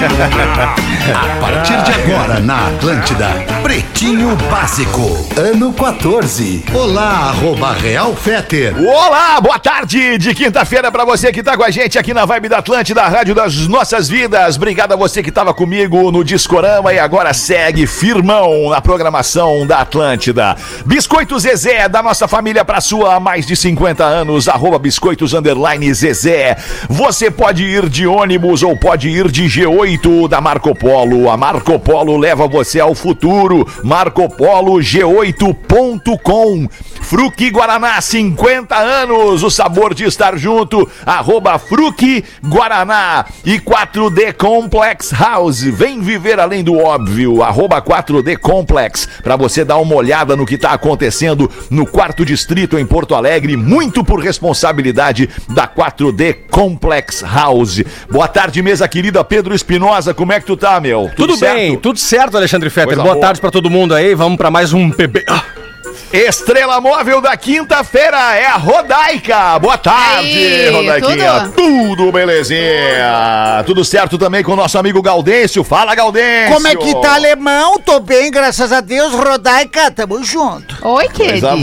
A partir de agora na Atlântida, Pretinho Básico, ano 14. Olá, arroba Real Feter. Olá, boa tarde de quinta-feira pra você que tá com a gente aqui na Vibe da Atlântida, a Rádio das Nossas Vidas. Obrigado a você que tava comigo no Discorama e agora segue firmão na programação da Atlântida. Biscoitos Zezé, da nossa família pra sua há mais de 50 anos, arroba biscoitos underline Zezé. Você pode ir de ônibus ou pode ir de G8 da Marco Polo. A Marco Polo leva você ao futuro. Marco Polo G8.com. Fruque Guaraná, 50 anos, o sabor de estar junto. Arroba Fruque Guaraná e 4D Complex House. Vem viver além do óbvio. Arroba 4D Complex. Pra você dar uma olhada no que tá acontecendo no quarto distrito em Porto Alegre, muito por responsabilidade da 4D Complex House. Boa tarde, mesa querida Pedro Espinosa. Como é que tu tá, meu? Tudo, bem, tudo certo, Alexandre Fetter. Coisa Boa boa. tarde pra todo mundo aí. Vamos pra mais um PB. Estrela móvel da quinta-feira é a Rodaica. Boa tarde, Aí, Rodaiquinha. Tudo? belezinha? Tudo certo também com o nosso amigo Gaudêncio. Fala, Gaudêncio. Como é que tá, alemão? Tô bem, graças a Deus. Rodaica, tamo junto. Oi, querido.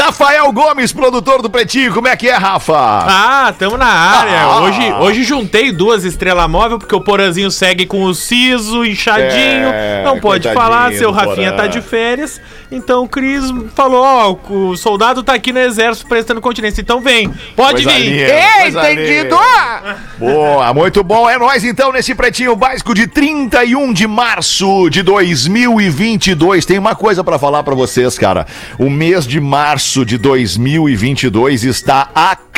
Rafael Gomes, produtor do Pretinho. Como é que é, Rafa? Ah, tamo na área. Ah. Hoje, hoje juntei duas estrelas móvel, porque o Porazinho segue com o siso, inchadinho. É, não pode coitadinho falar, seu Rafinha tá de férias. Então o Cris falou: ó, o soldado tá aqui no exército prestando continência. Então vem, pode Coisa vir. linda, coisa linda. Boa, muito bom. É nós então nesse pretinho básico de 31 de março de 2022. Tem uma coisa pra falar pra vocês, cara. O mês de março de 2022 está acabando.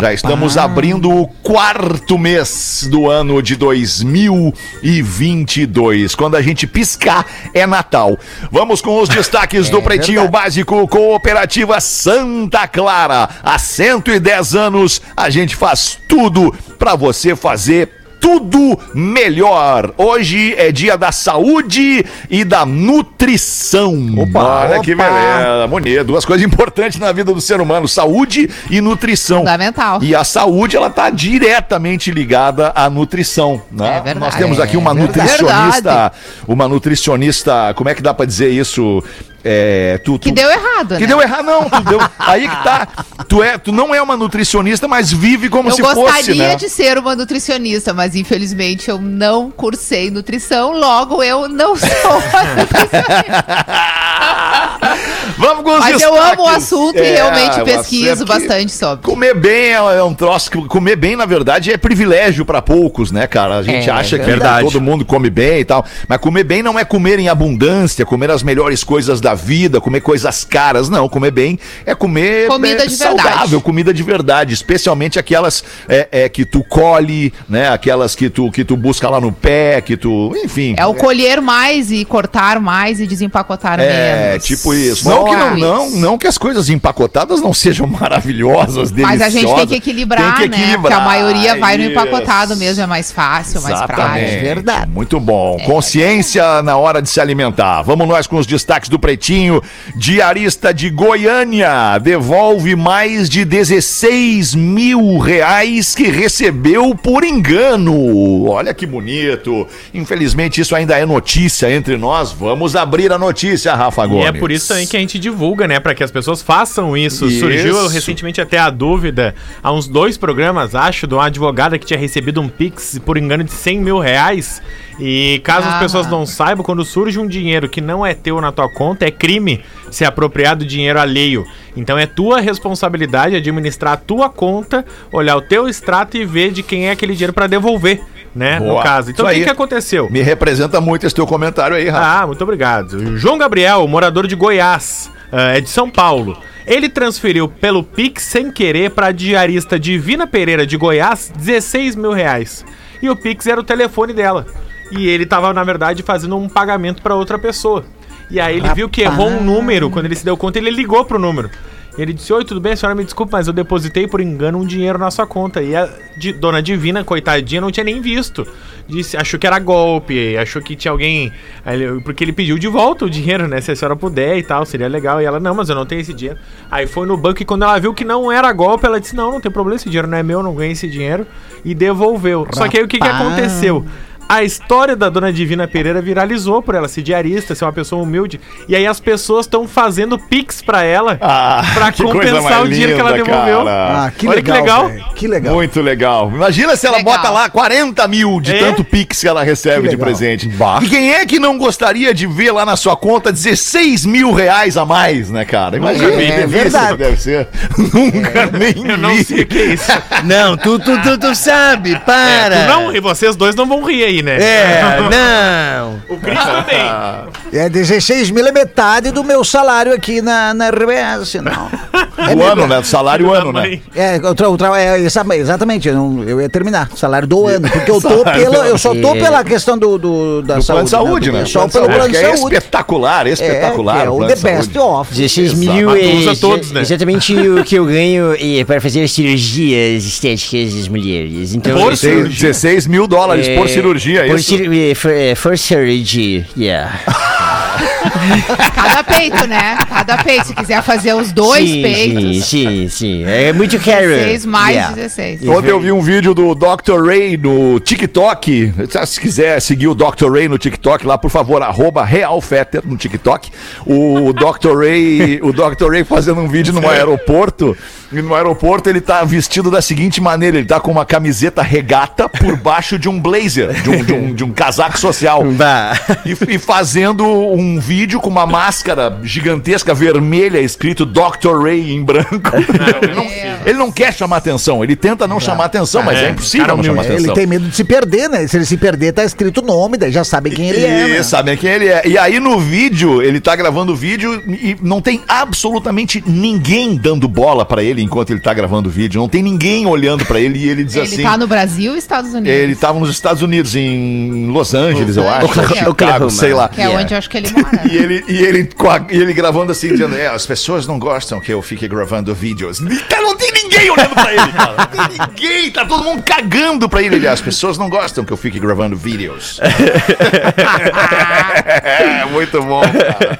Já estamos abrindo o quarto mês do ano de 2022. Quando a gente piscar, é Natal. Vamos com os destaques do Pretinho Básico Cooperativa Santa Clara. Há 110 anos, a gente faz tudo pra você fazer tudo melhor. Hoje é dia da saúde e da nutrição. Opa, Olha que opa. beleza, bonito. Duas coisas importantes na vida do ser humano: saúde e nutrição. Fundamental. E a saúde, ela tá diretamente ligada à nutrição, né? É verdade. Nós temos aqui uma É nutricionista, Verdade. uma nutricionista, como é que dá pra dizer isso? É, tu, Que tu- deu errado, que né? deu errado, não. Deu, aí que tá. Tu, é, tu não é uma nutricionista, mas vive como Eu se gostaria fosse, né? de ser uma nutricionista, mas infelizmente eu não cursei nutrição, logo eu não sou uma nutricionista. Vamos com os Mas eu destaques. amo o assunto e É, realmente o pesquiso assunto é que bastante sobre. Comer bem é é um troço que comer bem, na verdade, é privilégio pra poucos, né, cara? A gente É, acha que verdade. todo mundo come bem e tal. Mas comer bem não é comer em abundância, comer as melhores coisas da vida, comer coisas caras. Não, comer bem é comer Comida é, de saudável, verdade. comida de verdade. Especialmente aquelas é, é, que tu colhe, né? Aquelas que tu, que tu busca lá no pé, que tu. Enfim. É o colher mais e cortar mais e desempacotar É, menos. tipo isso. Não que, não, Boa. não, não que as coisas empacotadas não sejam maravilhosas, deliciosas. Mas a gente tem que equilibrar, Tem que né? Porque a maioria vai no empacotado mesmo, é mais fácil, mais Exatamente. prático. Verdade. Muito bom. Consciência na hora de se alimentar. Vamos nós com os destaques do Pretinho. Diarista de Goiânia devolve mais de 16 mil reais que recebeu por engano. Olha que bonito. Infelizmente, isso ainda é notícia entre nós. Vamos abrir a notícia, Rafa E Gomes. é por isso também que a gente divulga, né? Pra que as pessoas façam isso. Isso. Surgiu recentemente até a dúvida, há uns dois programas, acho, de uma advogada que tinha recebido um Pix por engano de 100 mil reais. E caso as Ah. pessoas não saibam, quando surge um dinheiro que não é teu na tua conta, é crime se apropriar do dinheiro alheio. Então é tua responsabilidade administrar a tua conta, olhar o teu extrato e ver de quem é aquele dinheiro pra devolver, né? Boa. No caso. Então o que, que aconteceu? Me representa muito esse teu comentário aí, Rafa. Ah, muito obrigado. João Gabriel, morador de Goiás, ah, é de São Paulo. Ele transferiu pelo Pix sem querer para a diarista Divina Pereira de Goiás 16 mil reais. E o Pix era o telefone dela. E ele estava, na verdade, fazendo um pagamento para outra pessoa. E aí ele viu que errou um número. Quando ele se deu conta, ele ligou pro número. Ele disse: Oi, tudo bem? A senhora me desculpa, mas eu depositei por engano um dinheiro na sua conta. E a di- dona Divina, coitadinha, não tinha nem visto. Disse, achou que era golpe, achou que tinha alguém. ele- Porque ele pediu de volta o dinheiro, né? Se a senhora puder e tal, seria legal. E ela, não, mas eu não tenho esse dinheiro. Aí foi no banco e quando ela viu que não era golpe, ela disse: Não, não tem problema, esse dinheiro não é meu, eu não ganhei esse dinheiro. E devolveu. Só que aí o que, que Rapaz. aconteceu? A história da dona Divina Pereira viralizou por ela ser diarista, ser uma pessoa humilde. E aí as pessoas estão fazendo pix pra ela Ah, pra compensar o dinheiro que ela linda, devolveu. Ah, que Olha legal. que legal. Que legal. Muito legal. Imagina se ela Legal. bota lá 40 mil de É? tanto Pix que ela recebe Que de presente. E quem é que não gostaria de ver lá na sua conta 16 mil reais a mais, né, cara? Imagina É delícia verdade. que deve ser. Nunca nem Eu não vi. sei o que é isso. Não, tu, tu, tu, tu sabe, É, para. tu não, e vocês dois não vão rir aí, né? É, não. O Cris também. É 16 mil é metade do meu salário aqui na, na RBS, não. O ano, né? Salário ano, né? É, o tra- o tra- é, exa- exatamente, eu, não- eu ia terminar. Salário do ano. Porque eu tô do Eu só tô pela questão do, do- da Do plano de saúde, né? É Só pelo saúde, plano de é saúde. espetacular, espetacular. É, é o plano The de Best saúde. Off. 16 Exato. mil é todos, né? exatamente o que eu ganho é, para fazer cirurgias estéticas das mulheres. Então, Por eu- 16, 16 mil dólares é, por cirurgia, é por isso? cir- é, for, é, for surgery, yeah. Cada peito, né? Cada peito. Se quiser fazer os dois sim, peitos. Sim, sim, sim. É muito caro. 16 mais Yeah. 16. Ontem eu vi um vídeo do Dr. Ray no TikTok. Se quiser seguir o Dr. Ray no TikTok, lá, por favor, arroba RealFetter no TikTok. O Dr. Ray, o Dr. Ray fazendo um vídeo no aeroporto. E no aeroporto ele tá vestido da seguinte maneira: ele tá com uma camiseta regata por baixo de um blazer, de um, de um, de um casaco social. Bah. E, e fazendo um vídeo com uma máscara gigantesca vermelha escrito Dr. Ray em branco. ele, não, ele não quer chamar atenção, ele tenta não chamar atenção, mas é, É, impossível cara não chamar atenção. Ele tem medo de se perder, né? Se ele se perder, tá escrito o nome, daí já sabem quem ele é. né? E sabem quem ele é. E aí no vídeo, ele tá gravando o vídeo e não tem absolutamente ninguém dando bola pra ele enquanto ele tá gravando o vídeo. Não tem ninguém olhando pra ele e ele diz Ele assim. tá no Brasil ou Estados Unidos? Ele tava nos Estados Unidos, em Los Angeles, eu acho. Oklahoma. Chicago, Oklahoma. sei lá. Que é onde eu acho que ele mora. E ele, e, ele, e ele gravando assim, dizendo: É, as pessoas não gostam que eu fique gravando vídeos. Cara, não tem ninguém olhando pra ele, cara. Não tem ninguém, tá todo mundo cagando pra ele. Ele, As pessoas não gostam que eu fique gravando vídeos. é, muito bom, cara.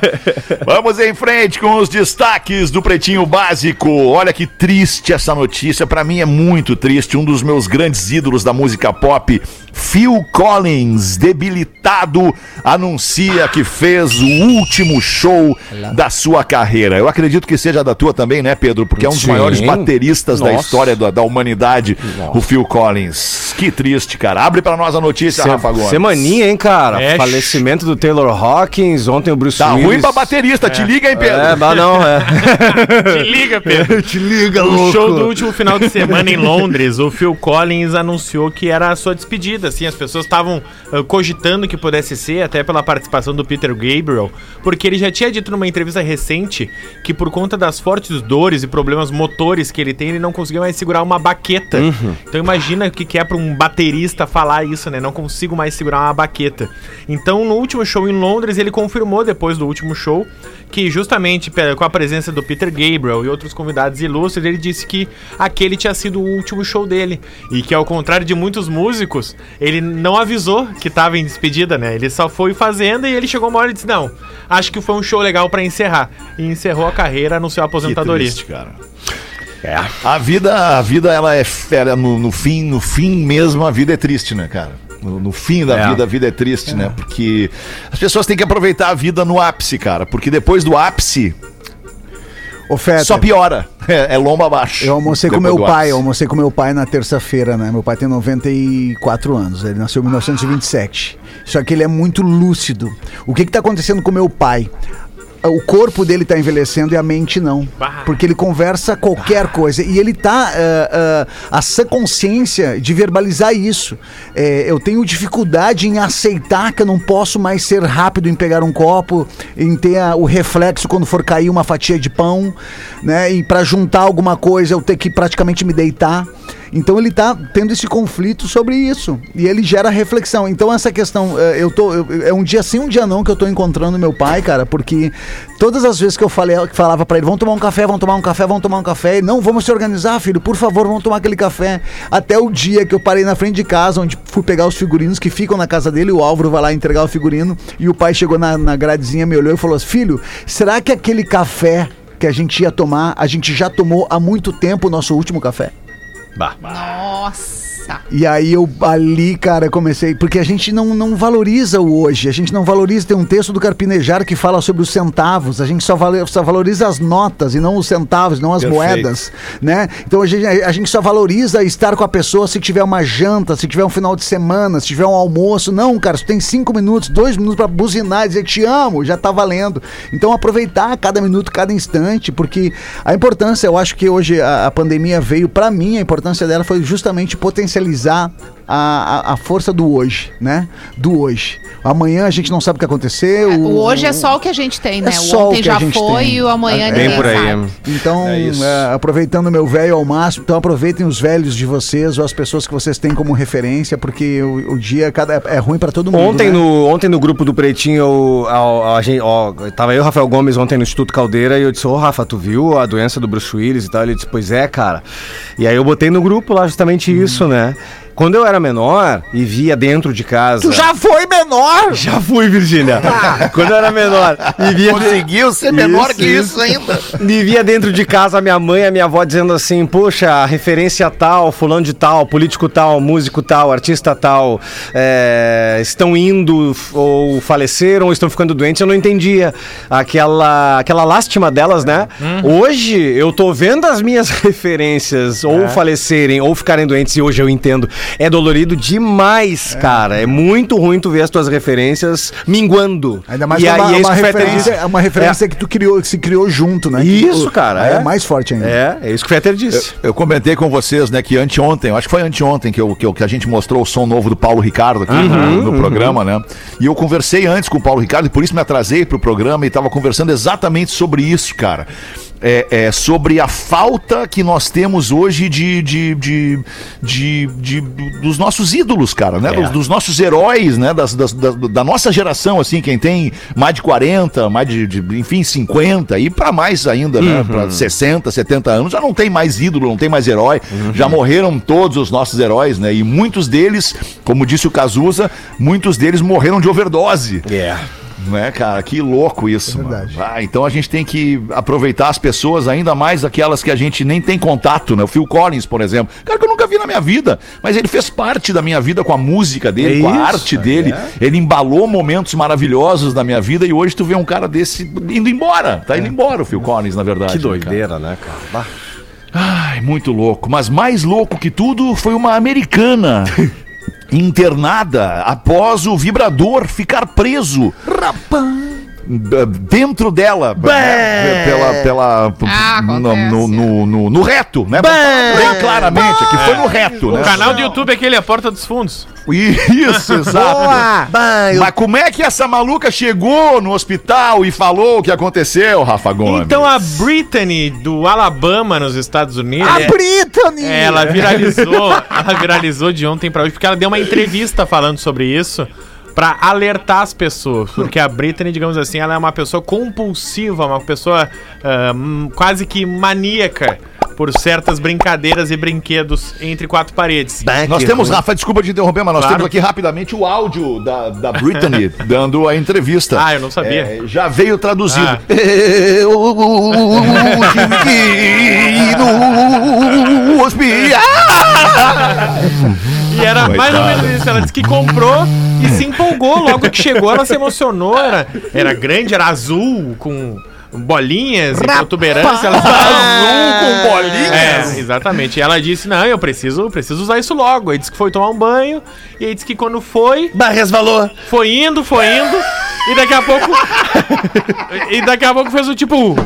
Vamos em frente com os destaques do Pretinho Básico. Olha que triste essa notícia. Pra mim é muito triste. Um dos meus grandes ídolos da música pop, Phil Collins, debilitado, anuncia que fez o último show da sua carreira. Eu acredito que seja da tua também, né, Pedro? Porque é um dos Sim. maiores bateristas da Nossa. história da, da humanidade, o Phil Collins. Que triste, cara. Abre pra nós a notícia, Se- Rafa Gomes. Semaninha, hein, cara? É, Falecimento do Taylor Hawkins, ontem o Bruce Tá Willis. ruim pra baterista. Te liga, hein, Pedro? É, mas não, é. Te liga, Pedro. Te liga, No show do último final de semana em Londres, o Phil Collins anunciou que era a sua despedida. Assim, as pessoas estavam cogitando que pudesse ser, até pela participação do Peter Gabriel, porque ele já tinha dito numa entrevista recente que por conta das fortes dores e problemas motores que ele tem, ele não conseguiu mais segurar uma baqueta. Então imagina o que que é para um baterista falar isso, né? Não consigo mais segurar uma baqueta. Então no último show em Londres, ele confirmou depois do último show que justamente com a presença do Peter Gabriel e outros convidados ilustres, ele disse que aquele tinha sido o último show dele e que ao contrário de muitos músicos, ele não avisou que estava em despedida, né? Ele só foi fazendo e ele chegou uma hora e disse: "Não, acho que foi um show legal pra encerrar". E encerrou a carreira, anunciou a Que aposentadoria. triste, cara. A vida, a vida, ela é fera. No, no fim, no fim mesmo, a vida é triste, né, cara? No, no fim da É. vida, a vida é triste, né? Porque as pessoas têm que aproveitar a vida no ápice, cara. Porque depois do ápice, Ô, Feta, só piora. É, é lomba abaixo. Eu almocei com meu pai, ápice. eu almocei com meu pai na terça-feira, né? Meu pai tem 94 anos, ele nasceu em 1927. Só que ele é muito lúcido. O que que tá acontecendo com meu pai? O corpo dele tá envelhecendo e a mente não. Bah. Porque ele conversa qualquer coisa. E ele tá. ah, a sã consciência de verbalizar isso. É, eu tenho dificuldade em aceitar que eu não posso mais ser rápido em pegar um copo, em ter a- o reflexo quando for cair uma fatia de pão, né? E para juntar alguma coisa eu ter que praticamente me deitar. Então ele tá tendo esse conflito sobre isso. E ele gera reflexão. Então essa questão, eh, eu tô. eu- é um dia sim, um dia não que eu tô encontrando meu pai, cara, porque todas as vezes que eu falei, que falava pra ele, vamos tomar um café, vamos tomar um café, vamos tomar um café, não, vamos se organizar, filho, por favor, vamos tomar aquele café. Até o dia que eu parei na frente de casa, onde fui pegar os figurinos que ficam na casa dele, o Álvaro vai lá entregar o figurino, e o pai chegou na, na gradezinha, me olhou e falou assim: Filho, será que aquele café que a gente ia tomar, a gente já tomou há muito tempo o nosso último café? Nossa. E aí eu ali, cara, comecei. Porque a gente não, não valoriza o hoje. A gente não valoriza. Tem um texto do Carpinejar que fala sobre os centavos. A gente só, vale- só valoriza as notas e não os centavos, não as Perfeito. moedas. né? Então a gente, a gente só valoriza estar com a pessoa se tiver uma janta, se tiver um final de semana, se tiver um almoço. Não, cara, você tem cinco minutos, dois minutos pra buzinar e dizer te amo, já tá valendo. Então aproveitar cada minuto, cada instante, porque a importância, eu acho que hoje a, a pandemia veio, pra mim, a importância dela foi justamente potencializar a, a, força do hoje, né? Do hoje. Amanhã a gente não sabe o que aconteceu. O hoje é só o que a gente tem, né? É o só o ontem que a já gente foi tem. e o amanhã É ninguém Bem por aí. sabe. Então, É é, aproveitando meu velho ao máximo, então aproveitem os velhos de vocês ou as pessoas que vocês têm como referência, porque o, o dia cada, é ruim pra todo mundo. Ontem, né? no, ontem no grupo do Pretinho, eu, a, a gente, ó, tava eu e o Rafael Gomes ontem no Instituto Caldeira e eu disse, ô Rafa, tu viu a doença do Bruce Willis e tal? Ele disse, pois é, cara. E aí eu botei no grupo lá justamente isso, né? Quando eu era menor e via dentro de casa... Tu já foi menor! Já fui, Virgínia. Quando eu era menor e via... Conseguiu ser menor que isso ainda. Me via dentro de casa a minha mãe e a minha avó dizendo assim: Poxa, referência tal, fulano de tal, político tal, músico tal, artista tal, é, estão indo ou faleceram ou estão ficando doentes. Eu não entendia aquela, aquela lástima delas, né? Hoje eu tô vendo as minhas referências ou falecerem ou ficarem doentes e hoje eu entendo. É dolorido demais, cara. É muito ruim tu ver as tuas referências minguando. Ainda mais e que é aí uma, é isso uma que o Fetter referência, disse. é uma referência que tu criou, que se criou junto, né? Isso, cara, É. é. mais forte ainda. É, é isso que o Fetter disse. Eu comentei com vocês, né, que anteontem, eu acho que foi anteontem que, eu, que, eu- que a gente mostrou o som novo do Paulo Ricardo aqui no, no programa, né? E eu conversei antes com o Paulo Ricardo, e por isso me atrasei pro programa e tava conversando exatamente sobre isso, cara. É, é, sobre a falta que nós temos hoje de, de, de, de- de- dos nossos ídolos, cara, né? Dos, dos nossos heróis, né? Das, das- da, da nossa geração, assim, quem tem mais de 40, mais de, de, enfim, 50 e pra mais ainda, né? Pra 60, 70 anos, já não tem mais ídolo, não tem mais herói. Já morreram todos os nossos heróis, né? E muitos deles, como disse o Cazuza, muitos deles morreram de overdose. É. Né, cara? Que louco isso, mano. verdade. Ah, então a gente tem que aproveitar as pessoas, ainda mais aquelas que a gente nem tem contato, né? O Phil Collins, por exemplo. Cara que eu nunca vi na minha vida, mas ele fez parte da minha vida com a música dele, É com a isso, arte dele. Ele embalou momentos maravilhosos da minha vida e hoje tu vê um cara desse indo embora. Tá indo embora o Phil Collins, na verdade. Que né, cara? doideira, né, cara? Bah. Ai, muito louco. Mas mais louco que tudo foi uma americana. Internada após o vibrador ficar preso. B- Dentro dela, né, pela, pela, Ah, no, no, no, no- no reto, né? Bem claramente, aqui foi no reto, né? O canal do YouTube é aquele, a Porta dos Fundos. Isso, exato. Mas como é que essa maluca chegou no hospital e falou o que aconteceu, Rafa Gomes? Então a Brittany, do Alabama, nos Estados Unidos. A é- Britney! É, ela viralizou, ela viralizou de ontem pra hoje, porque ela deu uma entrevista falando sobre isso pra alertar as pessoas, porque a Britney, digamos assim, ela é uma pessoa compulsiva, uma pessoa ah, hum, quase que maníaca por certas brincadeiras e brinquedos entre quatro paredes. Nós temos, Rafa, desculpa te interromper, mas nós Claro. temos aqui rapidamente o áudio da, da Britney dando a entrevista. Ah, eu não sabia. É, já veio traduzido. Ah. Eu tive que ir no hospital. E era mais ou menos isso. Ela disse que comprou e se empolgou. Logo que chegou, ela se emocionou. Era, era grande, era azul, com bolinhas e protuberância. Ela azul com bolinhas? É, exatamente. E ela disse: Não, eu preciso, preciso usar isso logo. Aí disse que foi tomar um banho. E aí disse que quando foi, Bah, resvalou. foi indo, foi indo. E daqui a pouco. e daqui a pouco fez o tipo.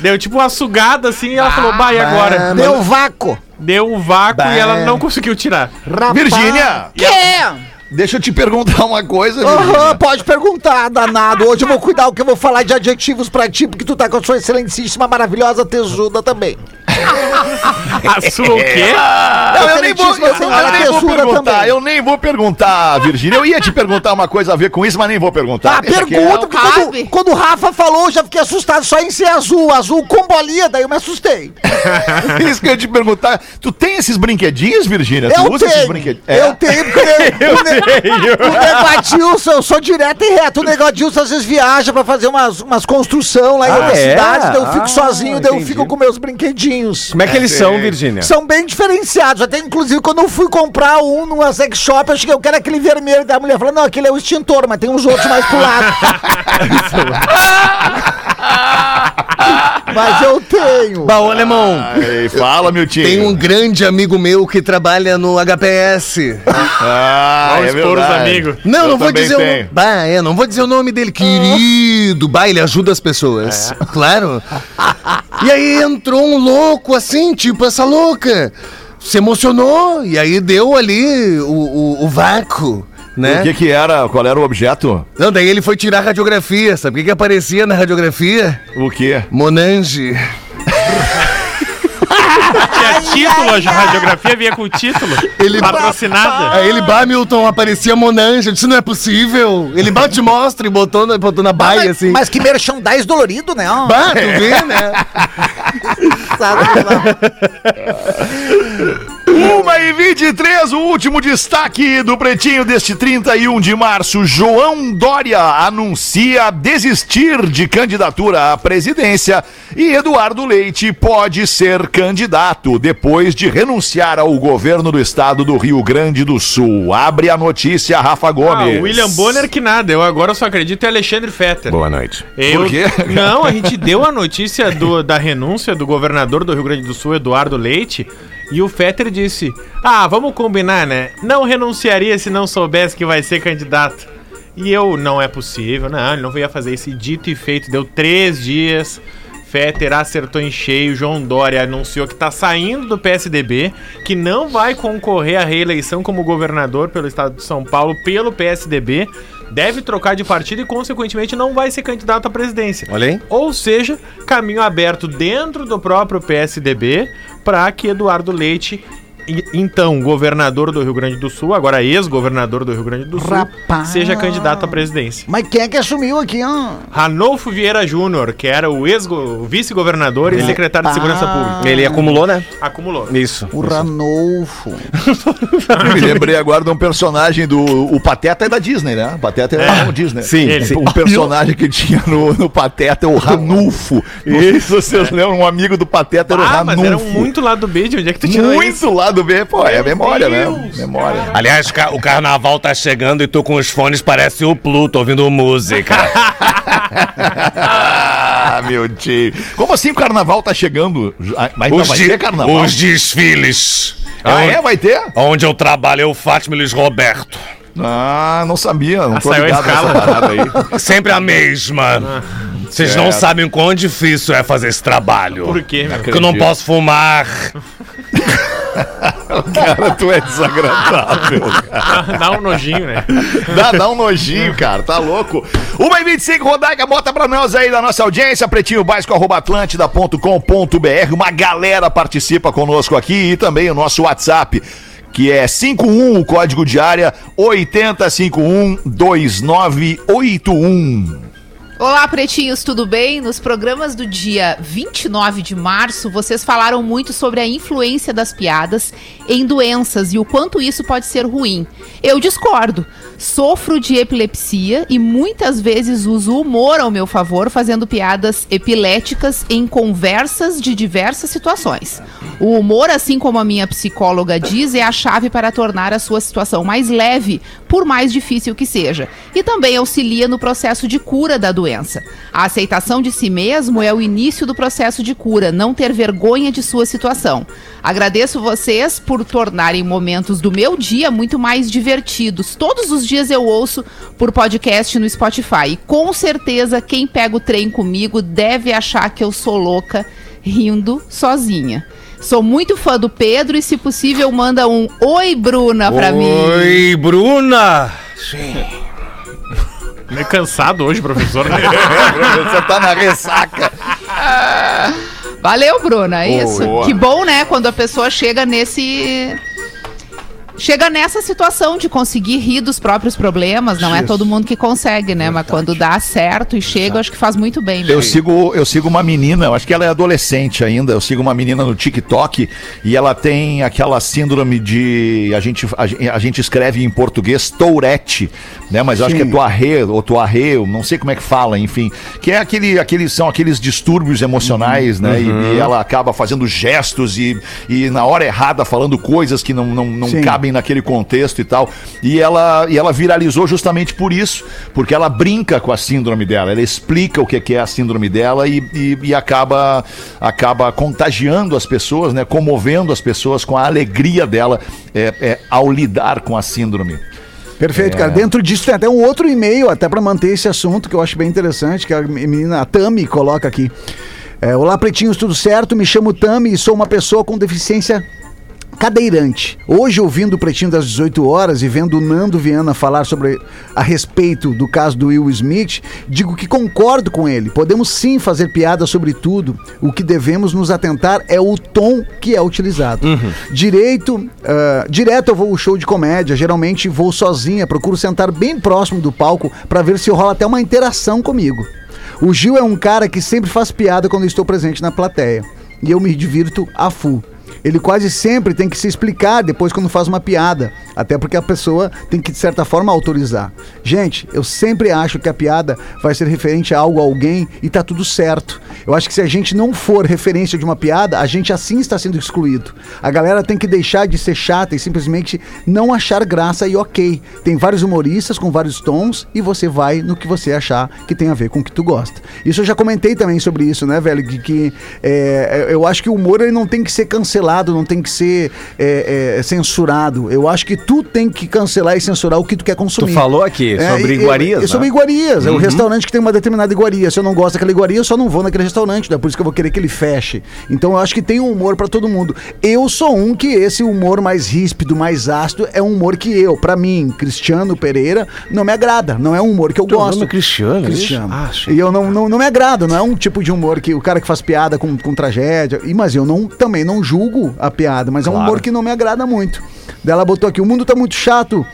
Deu tipo uma sugada assim e ela falou: Bah, e agora? Deu vácuo! Deu um vácuo e ela não conseguiu tirar. Virgínia, Que? Deixa eu te perguntar uma coisa, Aham, Virgínia. pode perguntar, danado. Hoje eu vou cuidar o que eu vou falar de adjetivos pra ti, porque tu tá com a sua excelentíssima, maravilhosa tesuda também. A sua o quê? Não, eu nem vou, eu, eu nem vou perguntar, também. eu nem vou perguntar, Virgínia. Eu ia te perguntar uma coisa a ver com isso, mas nem vou perguntar. Ah, Deixa pergunta, porque quando, quando o Rafa falou, eu já fiquei assustado só em ser azul. Azul com bolinha, daí eu me assustei. Isso que eu ia te perguntar. Tu tem esses brinquedinhos, Virgínia? Eu tu usa esses tenho, brinquedinhos? eu tenho, porque o, ne- o nego Adilson, eu sou direto e reto. O nego Adilson às vezes viaja pra fazer umas, umas construção lá em Ah, outras é? cidades, daí eu fico Ah, sozinho, daí eu fico com meus brinquedinhos. Como é que eles são, Virgínia? São bem diferenciados. Até inclusive quando eu fui comprar um numa sex shop, eu cheguei, eu quero aquele vermelho da mulher. Falou, não, aquele é o extintor, mas tem uns outros mais pro lado. mas eu tenho. Bah, ô, alemão, Ai, fala, meu tio. tem um grande amigo meu que trabalha no HPS. Ah, Vamos é expor os amigos. Não, Eu não vou dizer o tenho. nome. Bah, é, não vou dizer o nome dele. Querido. Bah, ele ajuda as pessoas. Claro. E aí entrou um louco assim, tipo essa louca. Se emocionou e aí deu ali o, o, o vácuo, né? O que que era? Qual era o objeto? Não, daí ele foi tirar a radiografia. Sabe o que, que aparecia na radiografia? O quê? Monange. Tinha título, a radiografia vinha com título. Ele- patrocinada. Aí ele, bah, Milton, aparecia Monange. Eu disse, não é possível. Ele bate mostra e botou na, botou na baia, assim. Mas que merchandise dolorido, né? Bah, tu vê, né? Uma e 23, o último destaque do Pretinho deste 31 de março. João Dória anuncia desistir de candidatura à presidência e Eduardo Leite pode ser candidato depois de renunciar ao governo do estado do Rio Grande do Sul. Abre a notícia, Rafa Ah, Gomes. o William Bonner que nada. Eu agora só acredito em Alexandre Fetter. Boa noite. Eu- Por quê? Não, a gente deu a notícia do- da renúncia do governador do Rio Grande do Sul, Eduardo Leite, e o Fetter disse: Ah, vamos combinar, né? Não renunciaria se não soubesse que vai ser candidato. E eu, não é possível, não, ele não ia fazer esse dito e feito. Deu três dias. Fetter acertou em cheio, João Dória anunciou que está saindo do PSDB, que não vai concorrer à reeleição como governador pelo estado de São Paulo pelo PSDB, deve trocar de partido e, consequentemente, não vai ser candidato à presidência. Olha aí. Ou seja, caminho aberto dentro do próprio PSDB para que Eduardo Leite, então governador do Rio Grande do Sul, agora ex-governador do Rio Grande do Sul, Rapaz. seja candidato à presidência. Mas quem é que assumiu aqui, ó? Ranolfo Vieira Júnior, que era o ex o vice-governador e secretário de Segurança Pública. Ele acumulou, né? Acumulou. Isso. O Ranolfo. Me lembrei agora de um personagem do. O Pateta é da Disney, né? O Pateta é, o Disney. Sim, Ele. sim. Um personagem que tinha no, no Pateta é o Ranulfo. Não sei se vocês lembram, um amigo do Pateta era o Ah, mas Ranulfo. era muito lá do B, de onde é que tu tirou isso? Muito lá do B, pô, é memória, né? Deus, Memória. Aliás, ca- o carnaval tá chegando e tô com os fones, parece o Pluto ouvindo música. ah, meu tio. Como assim o carnaval tá chegando? Ah, Mas não vai de- ter carnaval? os desfiles. Ah, onde, é? Vai ter? onde eu trabalho, eu, Fátima e Luiz Roberto. Ah, não sabia. Não tô saiu a ligado nessa escala. parada aí. Sempre a mesma. Vocês não certo. sabem o quão difícil é fazer esse trabalho. Por quê, meu? Porque eu não posso fumar. Cara, tu é desagradável. Dá um nojinho, né? Dá, dá um nojinho, cara, tá louco? 1h25, Rodaica, bota pra nós aí da nossa audiência, pretinho básico, arroba atlântida.com.br. Uma galera participa conosco aqui e também o nosso WhatsApp, que é 51, o código de área 80512981. Olá, pretinhos, tudo bem? Nos programas do dia 29 de março, vocês falaram muito sobre a influência das piadas em doenças e o quanto isso pode ser ruim. Eu discordo. Sofro de epilepsia e muitas vezes uso o humor ao meu favor, fazendo piadas epiléticas em conversas de diversas situações. O humor, assim como a minha psicóloga diz, é a chave para tornar a sua situação mais leve, por mais difícil que seja. E também auxilia no processo de cura da doença. A aceitação de si mesmo é o início do processo de cura, não ter vergonha de sua situação. Agradeço vocês por tornarem momentos do meu dia muito mais divertidos. Todos os dias eu ouço por podcast no Spotify. E com certeza quem pega o trem comigo deve achar que eu sou louca rindo sozinha. Sou muito fã do Pedro e, se possível, manda um Oi, Bruna, pra mim. Oi, Bruna. Meio cansado hoje, professor. Né? Você tá na ressaca. Valeu, Bruna. É isso. Boa. Que bom, né? Quando a pessoa chega nesse. Chega nessa situação de conseguir rir dos próprios problemas. Não é Isso. todo mundo que consegue, né? Mas quando dá certo e chega, eu acho que faz muito bem. Eu sigo, eu sigo uma menina, eu acho que ela é adolescente ainda. Eu sigo uma menina no TikTok e ela tem aquela síndrome de. A gente, a, a gente escreve em português Tourette, né? Mas eu acho que é. Tourette ou Tourette, eu não sei como é que fala, enfim. Que é aquele, aqueles, são aqueles distúrbios emocionais, né? E- E, ela acaba fazendo gestos e, e na hora errada falando coisas que não, não, não Sim. Cabem naquele contexto e tal. E ela, e ela viralizou justamente por isso, porque ela brinca com a síndrome dela, ela explica o que que é a síndrome dela e, e, e acaba, acaba contagiando as pessoas, né? Comovendo as pessoas com a alegria dela é, é, ao lidar com a síndrome. Perfeito, cara. Dentro disso tem até um outro e-mail, até pra manter esse assunto, que eu acho bem interessante, que a menina a Tami coloca aqui. É, Olá, pretinhos, tudo certo? Me chamo Tami e sou uma pessoa com deficiência cadeirante. Hoje, ouvindo o Pretinho das 18 horas e vendo o Nando Viana falar sobre a respeito do caso do Will Smith, digo que concordo com ele. Podemos sim fazer piada sobre tudo. O que devemos nos atentar é o tom que é utilizado. Direito, ah, direto eu vou ao show de comédia. Geralmente vou sozinha, procuro sentar bem próximo do palco para ver se rola até uma interação comigo. O Gil é um cara que sempre faz piada quando estou presente na plateia. E eu me divirto a full. Ele quase sempre tem que se explicar depois quando faz uma piada. Até porque a pessoa tem que, de certa forma, autorizar. Gente, eu sempre acho que a piada vai ser referente a algo, a alguém, e tá tudo certo. Eu acho que se a gente não for referência de uma piada, a gente assim está sendo excluído. A galera tem que deixar de ser chata e simplesmente não achar graça e ok. Tem vários humoristas com vários tons e você vai no que você achar que tem a ver com o que tu gosta. Isso eu já comentei também sobre isso, né, velho? Que, que, é, eu acho que o humor ele não tem que ser cancelado, não tem que ser é, é, censurado. Eu acho que tu tem que cancelar e censurar o que tu quer consumir. Tu falou aqui sobre e- iguarias, É, né? sobre iguarias. É o restaurante que tem uma determinada iguaria. Se eu não gosto daquela iguaria, eu só não vou naquele restaurante. Não é por isso que eu vou querer que ele feche. Então eu acho que tem um humor pra todo mundo. Eu sou um que esse humor mais ríspido, mais ácido, é um humor que eu, pra mim, Cristiano Pereira, não me agrada. Não é um humor que eu Teu gosto. nome é Cristiano, é Cristiano. Ah, e eu não, não, não me agrada. Não é um tipo de humor que o cara que faz piada com, com tragédia. E, mas eu não, também não julgo a piada. Mas é um Claro. humor que não me agrada muito. Daí ela botou aqui: o mundo tá muito chato.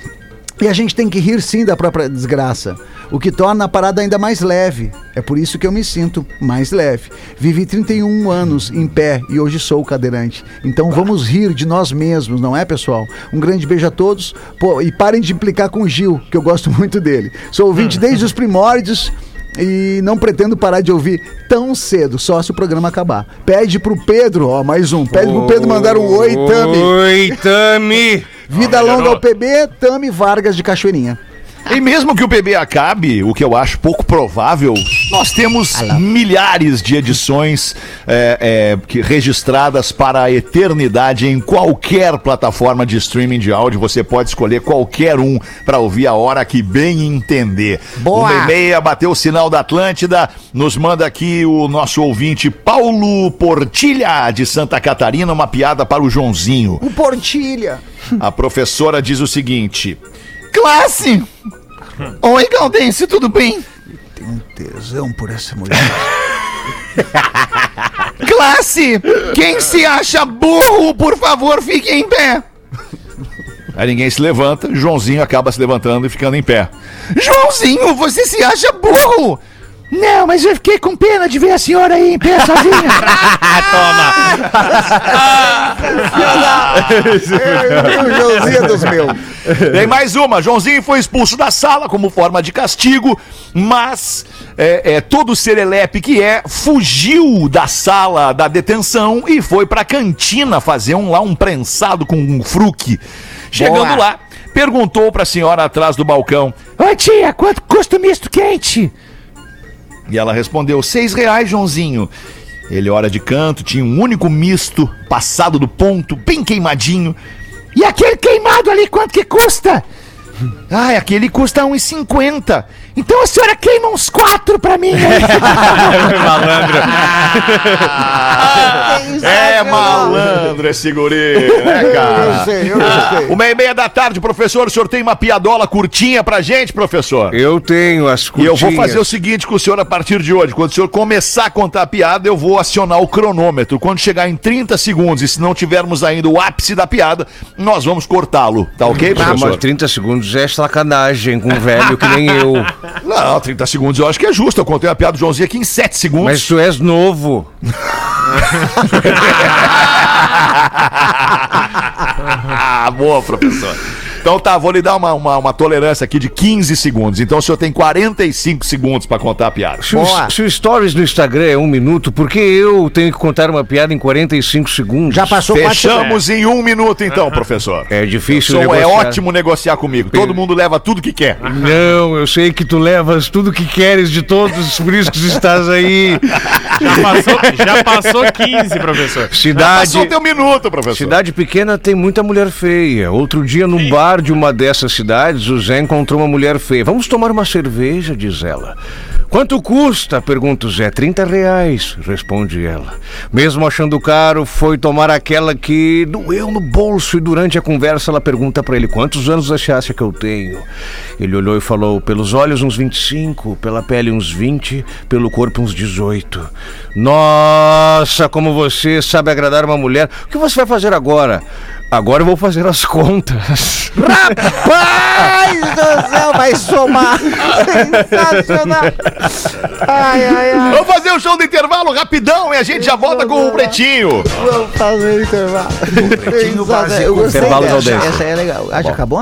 E a gente tem que rir sim da própria desgraça, o que torna a parada ainda mais leve. É por isso que eu me sinto mais leve. Vivi 31 anos em pé e hoje sou cadeirante. Então vamos rir de nós mesmos, não é, pessoal? Um grande beijo a todos. Pô, e parem de implicar com o Gil, que eu gosto muito dele. Sou ouvinte desde os primórdios. E não pretendo parar de ouvir tão cedo, só se o programa acabar. Pede pro Pedro, ó, mais um. Pede pro Pedro mandar um oi, Tami. Oi, Tami! Vida longa ao PB, Tami Vargas de Cachoeirinha. E mesmo que o PB acabe, o que eu acho pouco provável, nós temos milhares de edições é, é, registradas para a eternidade em qualquer plataforma de streaming de áudio. Você pode escolher qualquer um para ouvir a hora que bem entender. Boa. Uma e meia, bateu o sinal da Atlântida. Nos manda aqui o nosso ouvinte Paulo Portilha, de Santa Catarina, uma piada para o Joãozinho. O Portilha. A professora diz o seguinte: Classe! Oi, Galdense, tudo bem? Tem um tesão por essa mulher. Classe! Quem se acha burro, por favor, fique em pé. Aí ninguém se levanta, Joãozinho acaba se levantando e ficando em pé. Joãozinho, você se acha burro? Não, mas eu fiquei com pena de ver a senhora aí em pé sozinha. o Joãozinho é dos meus. Tem mais uma. Joãozinho foi expulso da sala como forma de castigo, mas é, é, todo serelepe que é fugiu da sala da detenção e foi pra cantina fazer um, lá um prensado com um fruque. Chegando Boa. lá, perguntou pra senhora atrás do balcão: Oi, tia, quanto custa o misto quente? E ela respondeu: seis reais, Joãozinho. Ele, hora de canto, tinha um único misto, passado do ponto, bem queimadinho. E aquele queimado ali, quanto que custa? Ah, aquele custa 1,50. Então a senhora queima uns quatro pra mim. Malandro. é É malandro esse guri, né, cara? Eu sei, eu sei. Uma e meia da tarde, professor, o senhor tem uma piadola curtinha pra gente, professor? Eu tenho as E eu vou curtinhas. fazer o seguinte com o senhor a partir de hoje. Quando o senhor começar a contar a piada, eu vou acionar o cronômetro. Quando chegar em 30 segundos, e se não tivermos ainda o ápice da piada, nós vamos cortá-lo. Tá ok, Ah, professor? mas 30 segundos é sacanagem com um velho que nem eu. Não, 30 segundos eu acho que é justo. Eu contei a piada do Joãozinho aqui em 7 segundos. Mas tu és novo. Boa, professor. Então tá, vou lhe dar uma, uma, uma tolerância aqui de 15 segundos. Então o senhor tem 45 segundos pra contar a piada. Se o, se o stories no Instagram é um minuto, por que eu tenho que contar uma piada em 45 segundos? Já passou quatro Fechamos em um minuto então, professor. É difícil Sou- é negociar. ótimo negociar comigo. Todo mundo leva tudo que quer. Não, eu sei que tu levas tudo que queres de todos, que tu estás aí. Já passou, já passou 15, professor. Cidade, Passou o teu minuto, professor. cidade pequena tem muita mulher feia. Outro dia, num bar de uma dessas cidades, o Zé encontrou uma mulher feia. Vamos tomar uma cerveja, diz ela. Quanto custa? Pergunta o Zé. 30 reais, responde ela. Mesmo achando caro, foi tomar aquela que doeu no bolso e durante a conversa ela pergunta pra ele: Quantos anos você acha que eu tenho? Ele olhou e falou: Pelos olhos, uns 25, pela pele, uns 20, pelo corpo, uns 18. Nossa, como você sabe agradar uma mulher. O que você vai fazer agora? Agora eu vou fazer as contas. Rapaz do céu, vai somar. Sensacional. Ai, ai, ai. Vamos fazer o show do intervalo rapidão e a gente já volta com o Pretinho. Vamos fazer intervalo. Pretinho Básico. Eu gostei Intervalo da dessa. audiência. Essa aí é legal. Ah, já acabou?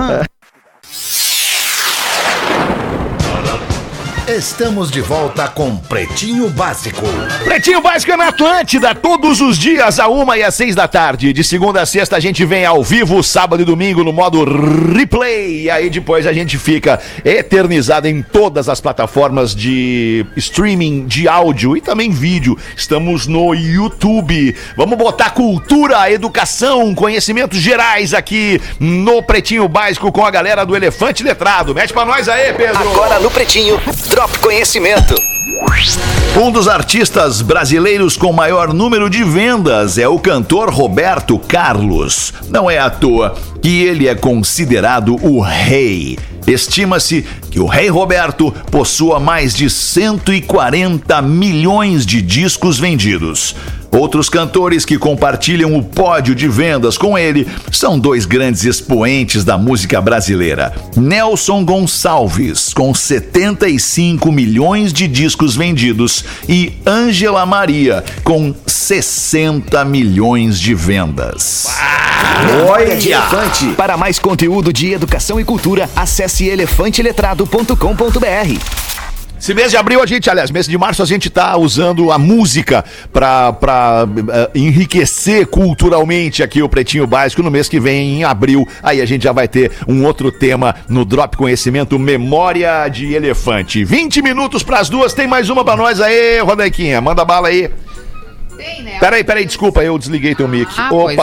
Estamos de volta com Pretinho Básico. Pretinho Básico é na Atlântida, todos os dias, a uma e às seis da tarde. De segunda a sexta a gente vem ao vivo, sábado e domingo no modo replay. E aí depois a gente fica eternizado em todas as plataformas de streaming de áudio e também vídeo. Estamos no YouTube. Vamos botar cultura, educação, conhecimentos gerais aqui no Pretinho Básico com a galera do Elefante Letrado. Mete pra nós aí, Pedro. Agora no Pretinho, Drop Conhecimento. Um dos artistas brasileiros com maior número de vendas é o cantor Roberto Carlos. Não é à toa que ele é considerado o rei. Estima-se que o rei Roberto possua mais de 140 milhões de discos vendidos. Outros cantores que compartilham o pódio de vendas com ele são dois grandes expoentes da música brasileira. Nelson Gonçalves, com 75 milhões de discos vendidos, e Ângela Maria, com 60 milhões de vendas. De Elefante. Para mais conteúdo de educação e cultura, acesse elefanteletrado.com.br. Esse mês de abril a gente, aliás, mês de março a gente tá usando a música pra, pra eh, enriquecer culturalmente aqui o Pretinho Básico. No mês que vem, em abril, aí a gente já vai ter um outro tema no Drop Conhecimento Memória de Elefante. 20 minutos pras duas, tem mais uma pra nós aí, Rodequinha. Manda bala aí. Tem, né? Peraí, peraí, desculpa, eu desliguei teu mic. Ah, pois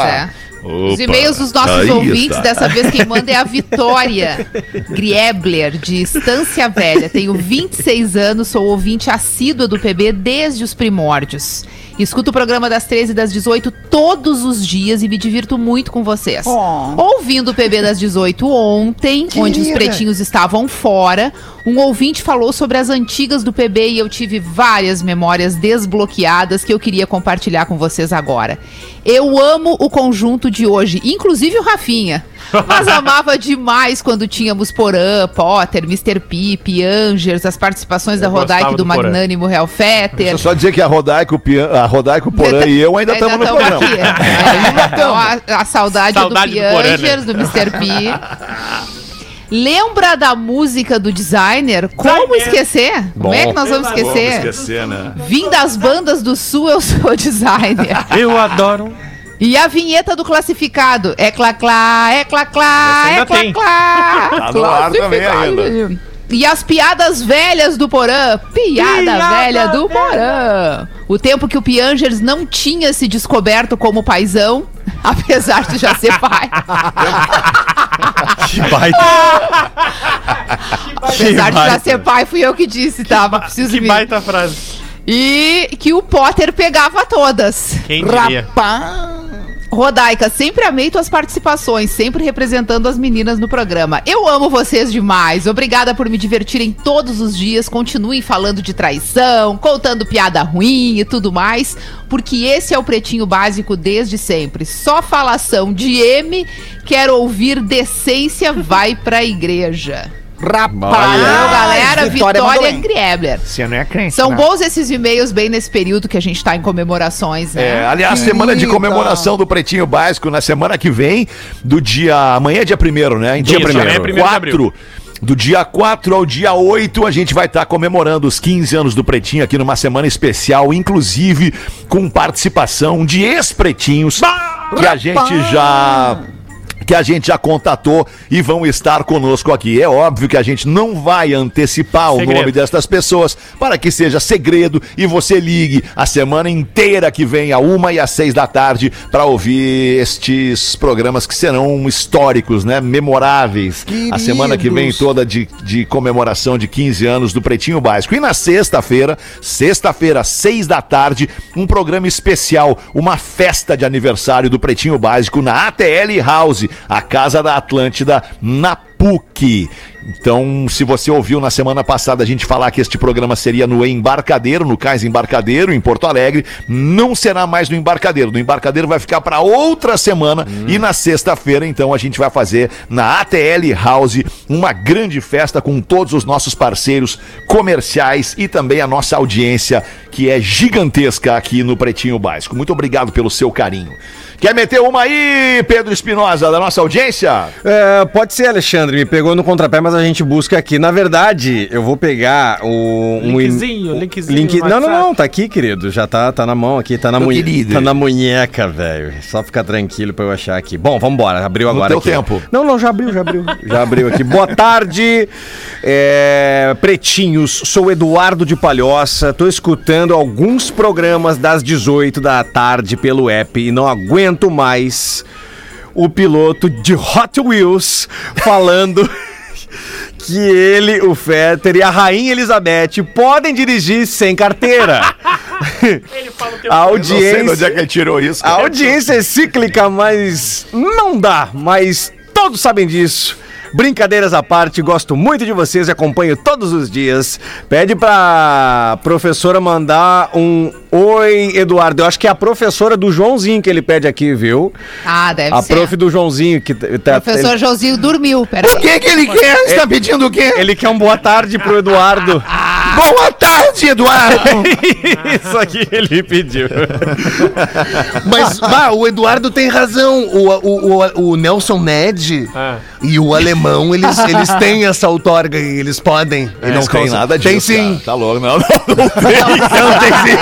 é. Os Opa. e-mails dos nossos ouvintes, está. dessa vez quem manda é a Vitória Griebler, de Estância Velha. Tenho 26 anos, sou ouvinte assídua do PB desde os primórdios. Escuto o programa das 13 e das 18 todos os dias e me divirto muito com vocês. Ouvindo o PB das 18 ontem, onde os pretinhos estavam fora, um ouvinte falou sobre as antigas do PB e eu tive várias memórias desbloqueadas que eu queria compartilhar com vocês agora. Eu amo o conjunto de hoje, inclusive o Rafinha. Mas amava demais quando tínhamos Porã, Potter, Mr. Pip, Angers, as participações da gostava Rodaico do do. Magnânimo Real Fetter. Deixa eu só dizer que a Rodaico, o Pian- a Rodaico, o Porã e eu ainda estamos no programa. aqui. É, então, a, a saudade, Saudade do do Porã, né? Piangers, do Mr. P. Lembra da música do designer? Como esquecer? Como é que nós vamos esquecer? Vamos esquecer, né? Vim das bandas do Sul, eu sou designer. Eu adoro. E a vinheta do classificado? É clá-clá, é clá-clá, é clá-clá. Tá no ar também ainda. E as piadas velhas do Porã? Piada, Piada velha do Porã. O tempo que o Piangers não tinha se descoberto como paizão, apesar de já ser pai. Que baita. apesar de já ser pai, fui eu que disse, tá? Mas preciso Que baita frase. E que o Potter pegava todas. Quem diria? Rodaica, sempre amei tuas participações, sempre representando as meninas no programa. Eu amo vocês demais. Obrigada por me divertirem todos os dias. Continuem falando de traição, contando piada ruim e tudo mais, porque esse é o pretinho básico desde sempre. Só falação de M, quero ouvir decência, vai pra igreja. Rapaz, Valeu, galera. Vitória Vitória. Griebler. Você não é crente. São bons esses e-mails bem nesse período que a gente tá em comemorações, né? É, aliás, semana de Querida. comemoração do Pretinho Básico na semana que vem, do dia. Amanhã é dia primeiro, né? Dia primeiro. É primeiro de abril. 4. Do dia 4 ao dia 8, a gente vai estar comemorando os 15 anos do Pretinho aqui numa semana especial, inclusive com participação de ex-pretinhos que a gente já que a gente já contatou e vão estar conosco aqui. É óbvio que a gente não vai antecipar o Segredo. nome destas pessoas para que seja segredo e você ligue a semana inteira que vem, a uma e às seis da tarde, para ouvir estes programas que serão históricos, né? Memoráveis. A semana que vem Queridos. toda de, de comemoração de 15 anos do Pretinho Básico. E na sexta-feira, sexta-feira, seis da tarde, um programa especial, uma festa de aniversário do Pretinho Básico na ATL House, a Casa da Atlântida, na PUC. Então, se você ouviu na semana passada a gente falar que este programa seria no Embarcadeiro, no Cais Embarcadeiro, em Porto Alegre, não será mais no Embarcadeiro. No Embarcadeiro vai ficar para outra semana e na sexta-feira, então, a gente vai fazer na ATL House uma grande festa com todos os nossos parceiros comerciais e também a nossa audiência, que é gigantesca aqui no Pretinho Básico. Muito obrigado pelo seu carinho. Quer meter uma aí, Pedro Espinosa, da nossa audiência? É, pode ser, Alexandre. Me pegou no contrapé, mas a gente busca aqui. Na verdade, eu vou pegar o. um Linkzinho, linkzinho Link... Não, não, não. Tá aqui, querido. Já tá, tá na mão aqui. Tá na, querido. tá na munheca, velho. Só ficar tranquilo pra eu achar aqui. Bom, vambora. Abriu No agora teu aqui. tempo. Não, não, já abriu, já abriu. já abriu aqui. Boa tarde, é, pretinhos. Sou Eduardo de Palhoça. Tô escutando alguns programas das 18 da tarde pelo app e não aguento mais o piloto de Hot Wheels falando que ele, o Fetter e a Rainha Elizabeth podem dirigir sem carteira. Ele fala o tempo A Eu não sei de audiência, onde é que ele tirou isso. a cara. audiência é cíclica, mas não dá. Mas todos sabem disso. Brincadeiras à parte, gosto muito de vocês e acompanho todos os dias. Pede pra professora mandar um Oi, Eduardo. Eu acho que é a professora do Joãozinho que ele pede aqui, viu? Ah, deve A ser. prof do Joãozinho que tá. Professor ele- Josinho dormiu, O peraí. que que ele quer? Você tá pedindo o quê? Ele quer um boa tarde pro Eduardo. Boa tarde, Eduardo! Isso aqui ele pediu. Mas, bah, o Eduardo tem razão. O, o, o, o Nelson Ned Ah. e o alemão, eles, eles têm essa outorga e eles podem. Não eles tem causam- nada disso. Tem sim. cara. Tá louco, não, não, não tem. Não, tem sim.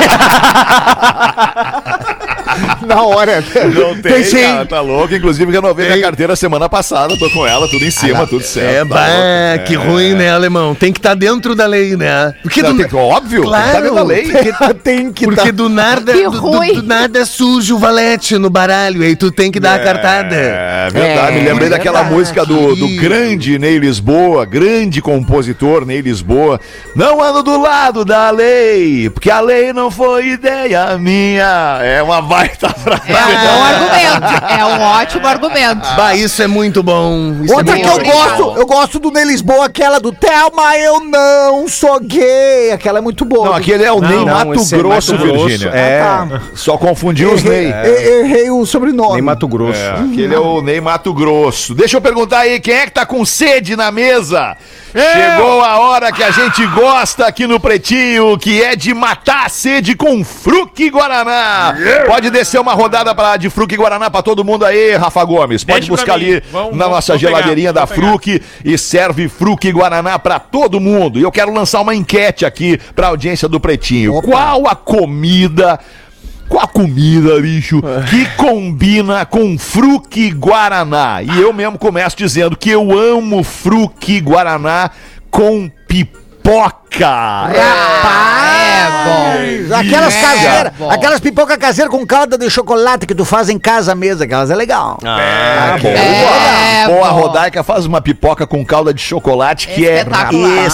Na hora. Não tem, Tem sim. cara, tá louco. Inclusive, renovei Tem. minha carteira semana passada, tô com ela, tudo em cima, tudo certo. É, tá bah, louco. que É. ruim, né, alemão? Tem que estar dentro da lei, né? Porque Não, do, tem óbvio, claro, tem que tá dentro da lei. Porque, Tem que porque tá. do nada, Que do, do- do nada surge o valete no baralho, aí tu tem que dar a cartada. É verdade, me É, lembrei daquela verdade. música do, do grande Ney Lisboa, grande compositor Ney Lisboa. Não ando do lado da lei, porque a lei não foi ideia minha. É uma baita frase. É um bom argumento. É um ótimo argumento. Bah, isso é muito bom. Isso Outra é que eu gosto, eu gosto do Ney Lisboa, aquela do Thelma, eu não sou gay. Aquela é muito boa. Não, aquele é o Ney não, Mato é Grosso, Mato Grosso, Virgínia. é. Tá. Só confundiu os Ney. Errei, errei o sobrenome. Nem Mato Grosso. É, aquele é o Ney Mato Grosso. Deixa eu perguntar aí, quem é que tá com sede na mesa? Chegou a hora que a gente gosta aqui no Pretinho, que é de matar a sede com Fruque Guaraná. Pode descer uma rodada pra, de Fruque Guaraná pra todo mundo aí, Rafa Gomes. Pode Deixa buscar ali Vamos- na nossa vamos pegar, geladeirinha da. Fruque e serve Fruque Guaraná pra todo mundo. E eu quero lançar uma enquete aqui pra audiência do Pretinho. Opa. Qual a comida qual a comida, bicho, que combina com fruque guaraná? E eu mesmo começo dizendo que eu amo fruque guaraná com pipoca. É bom. Aquelas É, caseiras, bom. aquelas pipoca caseiras com calda de chocolate que tu faz em casa mesmo, aquelas é legal. Ah, que boa. é Pô, a. Rodaica faz uma pipoca com calda de chocolate que é Espetacular.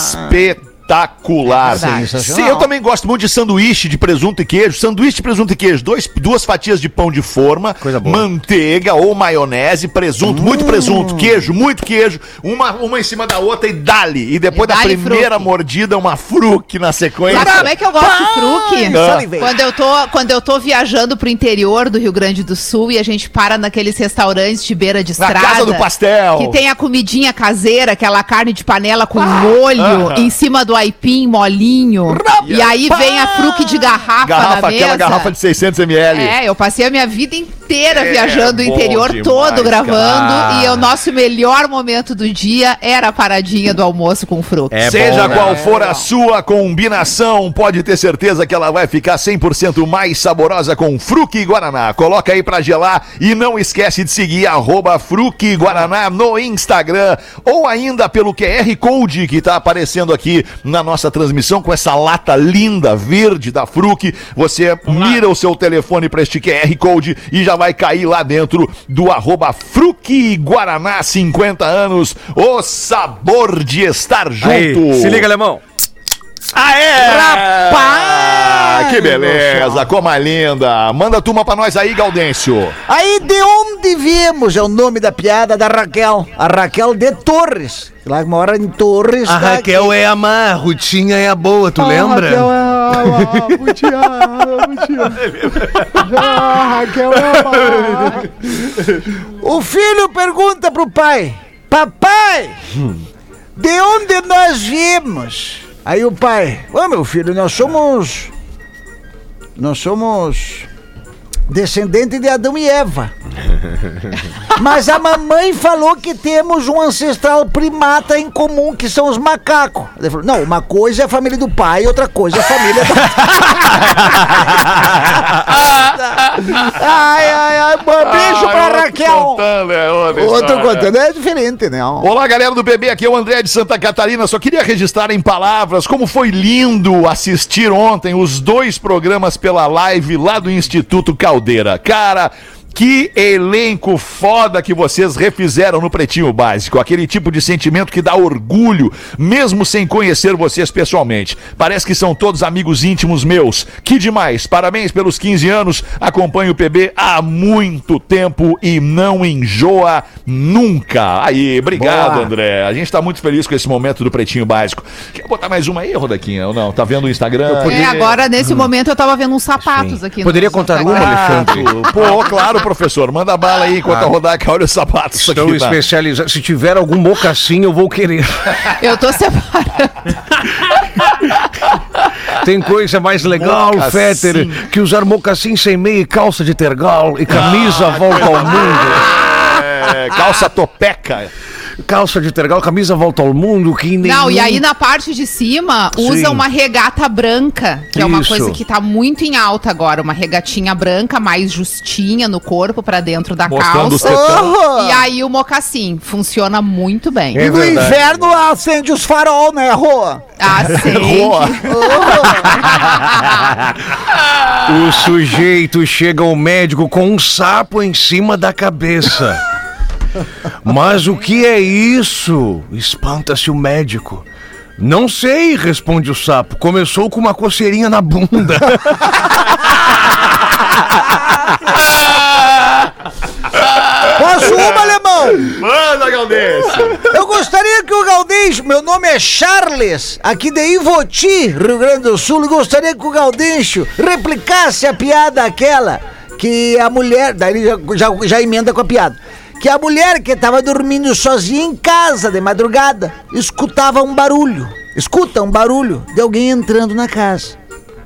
Espetacular. É. Sim, eu também gosto muito de sanduíche de presunto e queijo. Sanduíche de presunto e queijo, dois, duas fatias de pão de forma, Coisa boa. manteiga ou maionese, presunto, muito presunto, queijo, muito queijo, uma, uma em cima da outra e dali. E depois E da primeira fruque. mordida, uma fruque na sequência. Sabe como é que eu gosto de fruque? Ah. Quando eu, tô, quando eu tô viajando pro interior do Rio Grande do Sul e a gente para naqueles restaurantes de beira de Na estrada. casa do pastel. Que tem a comidinha caseira, aquela carne de panela com molho, aham. em cima do aipim molinho. E aí vem a fruque de garrafa, Garrafa, na aquela mesa. garrafa de 600 ml. É, eu passei a minha vida inteira É viajando o interior demais, todo gravando. cara. E o nosso melhor momento do dia era a paradinha do almoço com fruque. É Seja bom, né? qual for a sua combinação, pode ter certeza que ela vai ficar 100% mais saborosa com Fruque Guaraná. Coloca aí pra gelar e não esquece de seguir arroba Fruque Guaraná no Instagram ou ainda pelo QR Code que tá aparecendo aqui na nossa transmissão com essa lata linda verde da Fruque. Você mira o seu telefone para este QR Code e já vai cair lá dentro do arroba Fruque Guaraná 50 anos. O sabor de estar junto. Aí, se liga, alemão. Aê! Rapaz! Que beleza, como é linda. Manda a turma pra nós aí, Gaudêncio. Aí de onde viemos é o nome da piada da Raquel. A Raquel de Torres. Lá mora em Torres. A tá Raquel é a má, a Rutinha é a boa, tu lembra? Raquel é a Putia, a Putia. A Raquel é a má. O filho pergunta pro pai: Papai, de onde nós viemos? Aí o pai: Ô meu filho, nós somos. Nós somos. Descendente de Adão e Eva. Mas a mamãe falou que temos um ancestral primata em comum, que são os macacos. Ele falou, não, uma coisa é a família do pai, outra coisa é a família da... ai, ai, ai, um beijo pra Raquel. Contando, é outra Outro contando, é diferente, né? Olá, galera do bebê, aqui é o André de Santa Catarina. Só queria registrar em palavras como foi lindo assistir ontem os dois programas pela live lá do Instituto Caldeira. Cara. Que elenco foda que vocês refizeram no Pretinho Básico. Aquele tipo de sentimento que dá orgulho, mesmo sem conhecer vocês pessoalmente. Parece que são todos amigos íntimos meus. Que demais. Parabéns pelos 15 anos. Acompanho o PB há muito tempo e não enjoa nunca. Aí, obrigado, Boa. André. A gente tá muito feliz com esse momento do Pretinho Básico. Quer botar mais uma aí, Rodaquinha? Ou não? Tá vendo o Instagram? É, agora nesse momento eu tava vendo uns sapatos aqui. Poderia contar no uma, Instagram. Alexandre? Pô, claro, professor. Manda bala aí enquanto a Rodaca olha os sapatos. Estão aqui, tá? especializados. Se tiver algum mocassim, eu vou querer. Eu tô separando. Tem coisa mais legal, Mocassim. Fetter, que usar mocassim sem meia e calça de tergal e camisa volta ao mundo. É, calça topeca. Calça de tergal, camisa volta ao mundo, que nem. Não, e aí na parte de cima usa Sim. uma regata branca, que é uma Isso. coisa que tá muito em alta agora. Uma regatinha branca, mais justinha no corpo, pra dentro da Mostrando os calça. E aí o mocassim funciona muito bem. É E no verdade. inverno acende os farol, né, Rô? Acende. Boa. O sujeito chega ao médico com um sapo em cima da cabeça. Mas o que é isso? Espanta-se o médico. Não sei, responde o sapo. Começou com uma coceirinha na bunda. Posso uma, alemão? Manda, Galdêncio. Eu gostaria que o Gaudêncio, meu nome é Charles, aqui de Ivoti, Rio Grande do Sul, e gostaria que o Gaudêncio replicasse a piada aquela que a mulher, daí ele já, já, já emenda com a piada, que a mulher que estava dormindo sozinha em casa de madrugada, escutava um barulho, escuta um barulho de alguém entrando na casa.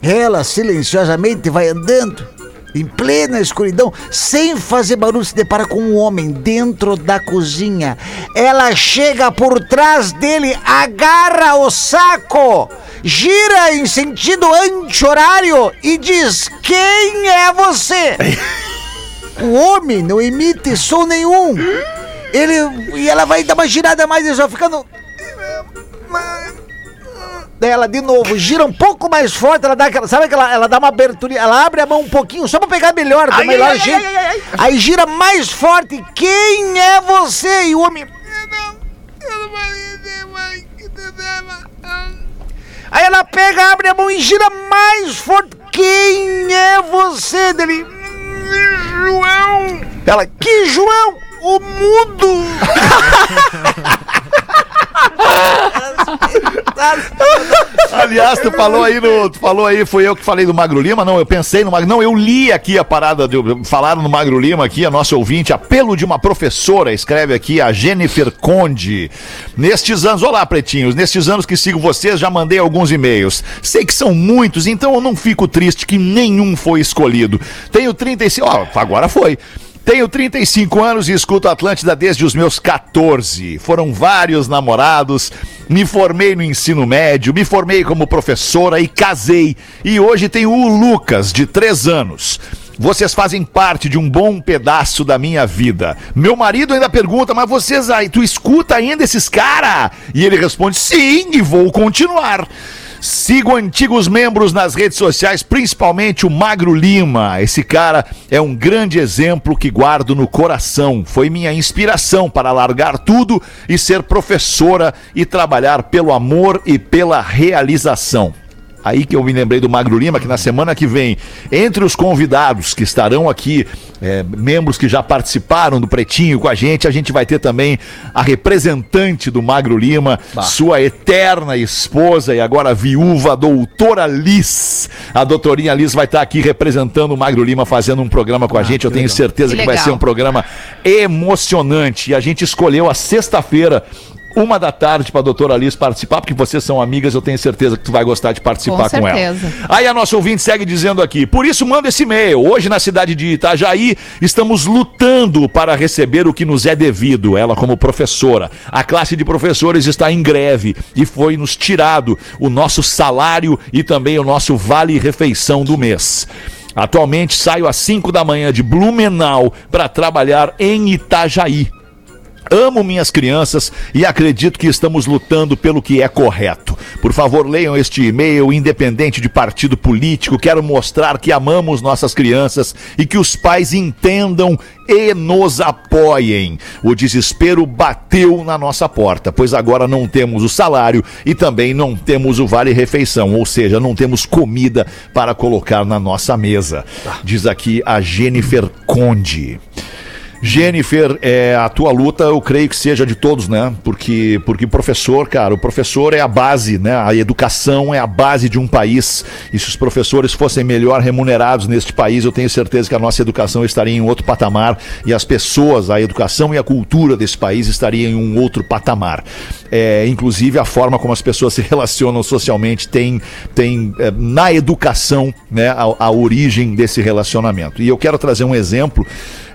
Ela silenciosamente vai andando, em plena escuridão, sem fazer barulho, se depara com um homem dentro da cozinha. Ela chega por trás dele, agarra o saco, gira em sentido anti-horário e diz: Quem é você? O homem não emite som nenhum. Ele, e ela vai dar uma girada mais e só ficando. Ela de novo gira um pouco mais forte, ela dá aquela, sabe aquela, ela dá uma abertura, ela abre a mão um pouquinho só pra pegar melhor, do melhor jeito. Aí gira mais forte. Quem é você? E o homem Aí ela pega, abre a mão e gira mais forte. Quem é você? Dele. João! Ela, Que João? O mudo! Aliás, tu falou aí no. Tu falou aí, foi eu que falei do Magro Lima? Não, eu pensei no Magro. Não, eu li aqui a parada. De, falaram no Magro Lima aqui, a nossa ouvinte, apelo de uma professora, escreve aqui a Jennifer Conde. Nestes anos, olá, pretinhos, nestes anos que sigo vocês, já mandei alguns e-mails. Sei que são muitos, então eu não fico triste que nenhum foi escolhido. Tenho 35. Ó, agora foi. Tenho 35 anos e escuto Atlântida desde os meus 14. Foram vários namorados, me formei no ensino médio, me formei como professora e casei. E hoje tenho o Lucas, de 3 anos. Vocês fazem parte de um bom pedaço da minha vida. Meu marido ainda pergunta, mas vocês aí, tu escuta ainda esses cara? E ele responde, sim, e vou continuar. Sigo antigos membros nas redes sociais, principalmente o Magro Lima. Esse cara é um grande exemplo que guardo no coração. Foi minha inspiração para largar tudo e ser professora e trabalhar pelo amor e pela realização. Aí que eu me lembrei do Magro Lima, que na semana que vem, entre os convidados que estarão aqui, é, membros que já participaram do Pretinho com a gente, a gente vai ter também a representante do Magro Lima, sua eterna esposa e agora viúva, a doutora Liz. A doutorinha Liz vai estar aqui representando o Magro Lima, fazendo um programa com a gente. Eu tenho certeza Que que vai legal. ser um programa emocionante. E a gente escolheu a sexta-feira. Uma da tarde para a doutora Alice participar, porque vocês são amigas, eu tenho certeza que tu vai gostar de participar Com com, ela. Aí a nossa ouvinte segue dizendo aqui: por isso manda esse e-mail. Hoje na cidade de Itajaí estamos lutando para receber o que nos é devido. Ela como professora. A classe de professores está em greve e foi nos tirado o nosso salário e também o nosso vale refeição do mês. Atualmente saio às 5 da manhã de Blumenau para trabalhar em Itajaí. Amo minhas crianças e acredito que estamos lutando pelo que é correto. Por favor, leiam este e-mail, independente de partido político. Quero mostrar que amamos nossas crianças e que os pais entendam e nos apoiem. O desespero bateu na nossa porta, pois agora não temos o salário e também não temos o vale-refeição, ou seja, não temos comida para colocar na nossa mesa. Diz aqui a Jennifer Conde. Jennifer, é, a tua luta eu creio que seja de todos, né? Porque, porque professor, cara, o professor é a base, né? A educação é a base de um país. E se os professores fossem melhor remunerados neste país, eu tenho certeza que a nossa educação estaria em outro patamar e as pessoas, a educação e a cultura desse país estariam em um outro patamar. É, inclusive a forma como as pessoas se relacionam socialmente tem, tem é, na educação, né? A, a origem desse relacionamento. E eu quero trazer um exemplo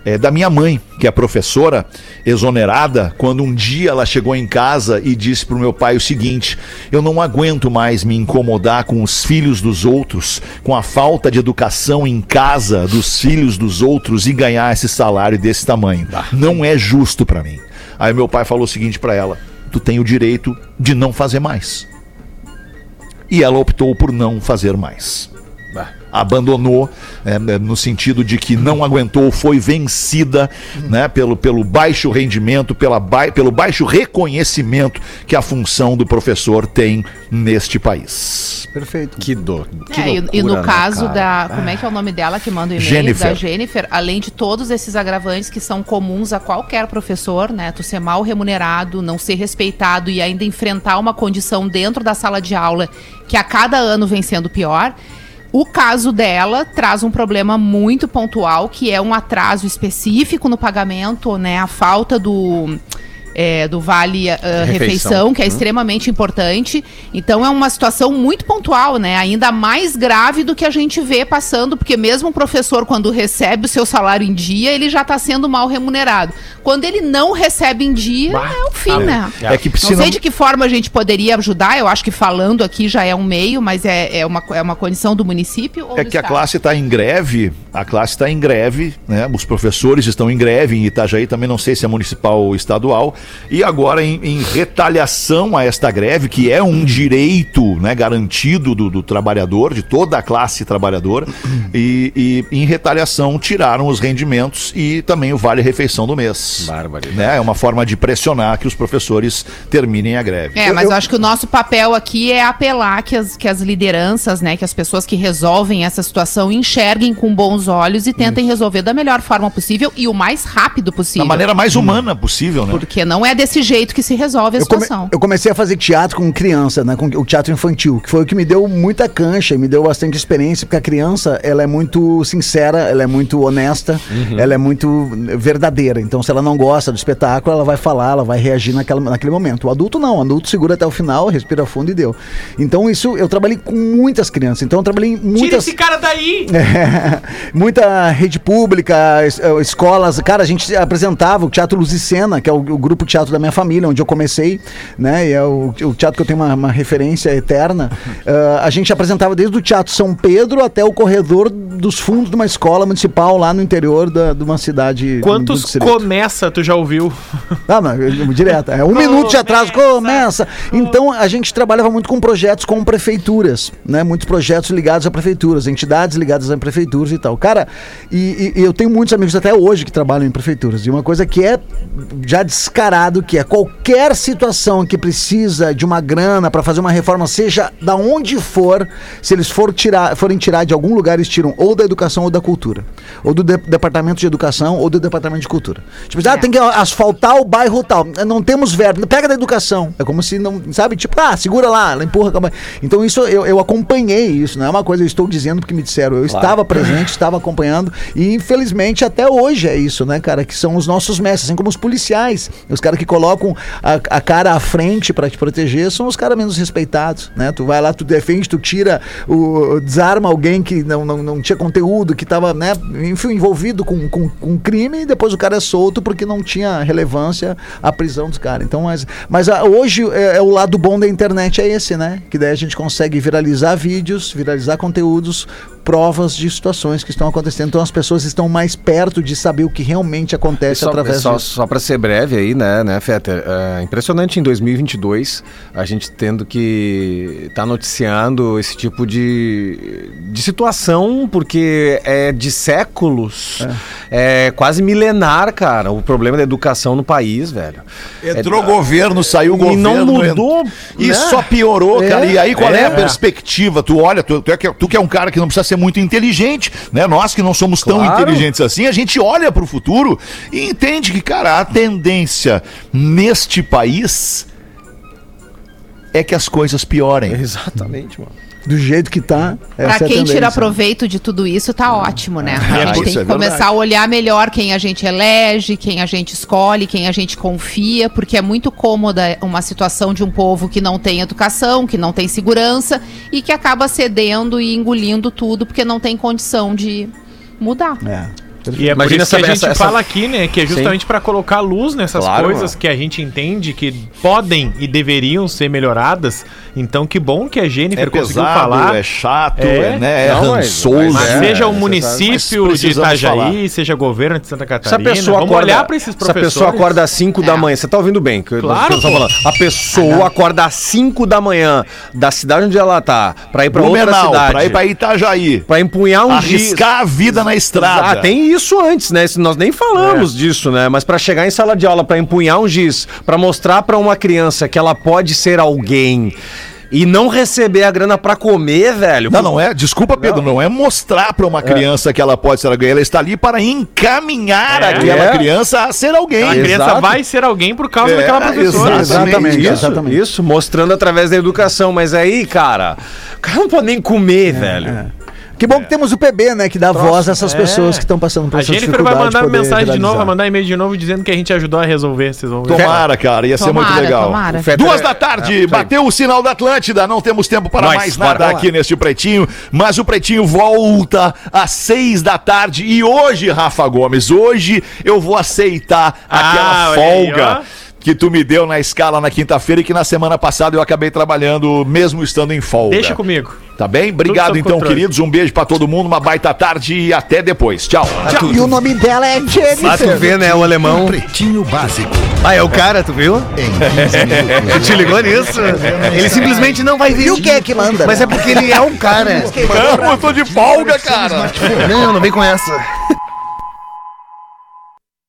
é, da minha mãe, que é professora, exonerada, quando um dia ela chegou em casa e disse para o meu pai o seguinte: Eu não aguento mais me incomodar com os filhos dos outros, com a falta de educação em casa dos filhos dos outros e ganhar esse salário desse tamanho. Não é justo para mim. Aí meu pai falou o seguinte para ela: Tu tem o direito de não fazer mais. E ela optou por não fazer mais abandonou é, né, no sentido de que não aguentou, foi vencida né, pelo, pelo baixo rendimento, pela ba pelo baixo reconhecimento que a função do professor tem neste país. Perfeito. Que dor. Que É, e- e, no né, caso da. Como é que é o nome dela que manda o e-mail? Jennifer. Da Jennifer, além de todos esses agravantes que são comuns a qualquer professor, né? Tu ser mal remunerado, não ser respeitado e ainda enfrentar uma condição dentro da sala de aula que a cada ano vem sendo pior. O caso dela traz um problema muito pontual, que é um atraso específico no pagamento, né? A falta do. É, do vale ah, refeição, Refeição. que é extremamente importante. Então é uma situação muito pontual, né? Ainda mais grave do que a gente vê passando, porque mesmo o professor, quando recebe o seu salário em dia, ele já está sendo mal remunerado. Quando ele não recebe em dia, é o fim, né? É que Não se sei de que forma a gente poderia ajudar, eu acho que falando aqui já é um meio, mas é, é, uma, é uma condição do município ou É do que a estado? classe está em greve A classe está em greve, né? Os professores estão em greve em Itajaí, também não sei se é municipal ou estadual. E agora, em, em retaliação a esta greve, que é um direito né, garantido do, do trabalhador, de toda a classe trabalhadora, e, e em retaliação tiraram os rendimentos e também o vale-refeição do mês. Barbaridade. Né? É uma forma de pressionar que os professores terminem a greve. É, mas eu acho que o nosso papel aqui é apelar que as, que as lideranças, né, que as pessoas que resolvem essa situação enxerguem com bons olhos e tentem resolver da melhor forma possível e o mais rápido Da possível. maneira mais humana possível, né? Porque não é desse jeito que se resolve a Eu, come- situação. eu comecei a fazer teatro com criança, né? Com o teatro infantil, que foi o que me deu muita cancha e me deu bastante experiência, porque a criança, ela é muito sincera, ela é muito honesta, ela é muito verdadeira. Então, se ela não gosta do espetáculo, ela vai falar, ela vai reagir naquela, naquele momento. O adulto não, o adulto segura até o final, respira fundo e deu. Então, isso, eu trabalhei com muitas crianças. Então, eu trabalhei em Tira muitas... esse cara daí! É, muita rede pública, es- eh, escolas. Cara, a gente apresentava o Teatro Luz e Cena, que é o, o grupo teatro da minha família, onde eu comecei, né? E é o, o teatro que eu tenho uma, uma referência eterna. Eh, a gente apresentava desde o Teatro São Pedro até o corredor dos fundos de uma escola municipal lá no interior da- de uma cidade. Quantos começa tu já ouviu? Ah, mas eu- direto. É um minuto de atraso, começa. Então a gente trabalhava muito com projetos com prefeituras, né? Muitos projetos ligados a prefeituras, entidades ligadas a prefeituras e tal. Cara, e, e- eu tenho muitos amigos até hoje que trabalham em prefeituras. E uma coisa que é já descarado, que é qualquer situação que precisa de uma grana para fazer uma reforma, seja da onde for, se eles for tirar, forem tirar de algum lugar, eles tiram ou da educação ou da cultura. Ou do de- departamento de educação ou do departamento de cultura. Tipo, ah, É. tem que asfaltar o bairro tal. Não temos verba. Pega da educação. É como se não, sabe? Tipo, ah, segura lá, ela empurra. Então isso eu, eu acompanhei isso, não é uma coisa eu estou dizendo porque me disseram. Eu estava presente, estava acompanhando e infelizmente até hoje é isso, né, cara? Que são os nossos mestres, assim como os policiais. Os caras que colocam a, a cara à frente para te proteger são os caras menos respeitados, né? Tu vai lá, tu defende, tu tira, o, desarma alguém que não, não, não tinha conteúdo, que estava, né, enfim, envolvido com, com, com crime e depois o cara é solto porque não tinha relevância a prisão dos caras. Então, mas, mas ah, hoje é, é o lado bom da internet é esse, né? Que daí a gente consegue viralizar vídeos, viralizar conteúdos, provas de situações que estão acontecendo. Então as pessoas estão mais perto de saber o que realmente acontece Só, através só, disso. só para ser breve aí, né, né, Fetter? É impressionante em 2022 a gente tendo que estar noticiando esse tipo de, de situação, porque é de séculos, é. quase milenar, cara, o problema da educação no país, velho. Entrou governo, saiu E governo. não ent- mudou, E né? só piorou, É, cara. E aí, qual é, a é. perspectiva? Tu olha, tu, tu é que, tu que é um cara que não precisa ser muito inteligente, né? Nós que não somos tão Claro. inteligentes assim, a gente olha pro futuro e entende que, cara, a tendência neste país é que as coisas piorem. Exatamente, mano. Do jeito que tá. Pra essa é a quem tira tendência. proveito de tudo isso, tá ótimo, né? Ah, A gente tem que é verdade. começar a olhar melhor quem a gente elege, quem a gente escolhe, quem a gente confia, porque é muito cômoda uma situação de um povo que não tem educação, que não tem segurança e que acaba cedendo e engolindo tudo porque não tem condição de mudar. É. E é Imagina por isso essa- que a gente essa- essa- fala aqui, né? Que é justamente pra colocar luz nessas Claro, coisas mano. que a gente entende que podem e deveriam ser melhoradas. Então, que bom que a Jennifer É conseguiu pesado, falar. é chato, É. é, né? É Não, mas- rançoso. Mas É, seja o município de Itajaí, falar. seja governo de Santa Se a Catarina, pessoa vamos acorda, olhar pra esses se a professores. pessoa acorda às 5 da É. manhã, você tá ouvindo bem? Que eu- Claro, eu falando. A pessoa acorda às 5 da manhã da cidade onde ela tá, pra ir pra outra cidade, pra ir pra Itajaí. pra empunhar um giz. Arriscar a vida na estrada. Ah, tem isso antes, né? Isso Nós nem falamos disso, né? Mas pra chegar em sala de aula, pra empunhar um giz, pra mostrar pra uma criança que ela pode ser alguém e não receber a grana pra comer, velho. Não, não é. Desculpa, Pedro, não, é mostrar pra uma criança que ela pode ser alguém. Ela está ali para encaminhar É. aquela É. criança a ser alguém. A criança Exato. vai ser alguém por causa É, daquela professora. exatamente. Isso, exatamente. isso, mostrando através da educação. Mas aí, cara, o cara não pode nem comer, velho. Que bom que temos o PB, né? Que dá voz a essas pessoas que estão passando por A essa Jennifer vai dificuldade mandar de poder mensagem de novo, viralizar. vai mandar e-mail de novo dizendo que a gente ajudou a resolver. Vocês vão ver. Tomara, cara, ia ser muito legal. tomara. Duas é- da tarde, é, bateu o sinal da Atlântida. Não temos tempo para Nós, mais bora nada lá. aqui neste Pretinho, mas o Pretinho volta às seis da tarde. E hoje, Rafa Gomes, hoje eu vou aceitar Ah, aquela olha aí, folga. ó. Que tu me deu na escala na quinta-feira e que na semana passada eu acabei trabalhando, mesmo estando em folga. Deixa comigo. Tá bem? Obrigado então, controle. queridos. Um beijo pra todo mundo, uma baita tarde e até depois. Tchau. E o nome dela é Ah, tu Jennifer. vê, né, o alemão. Pretinho Básico. Ah, é o cara, tu viu? Em 15 minutos. Tu te ligou nisso? Ele simplesmente não vai vir. E o que é que manda? Mas é porque ele é um cara. Não, eu tô de folga, cara. Não, não vem com essa.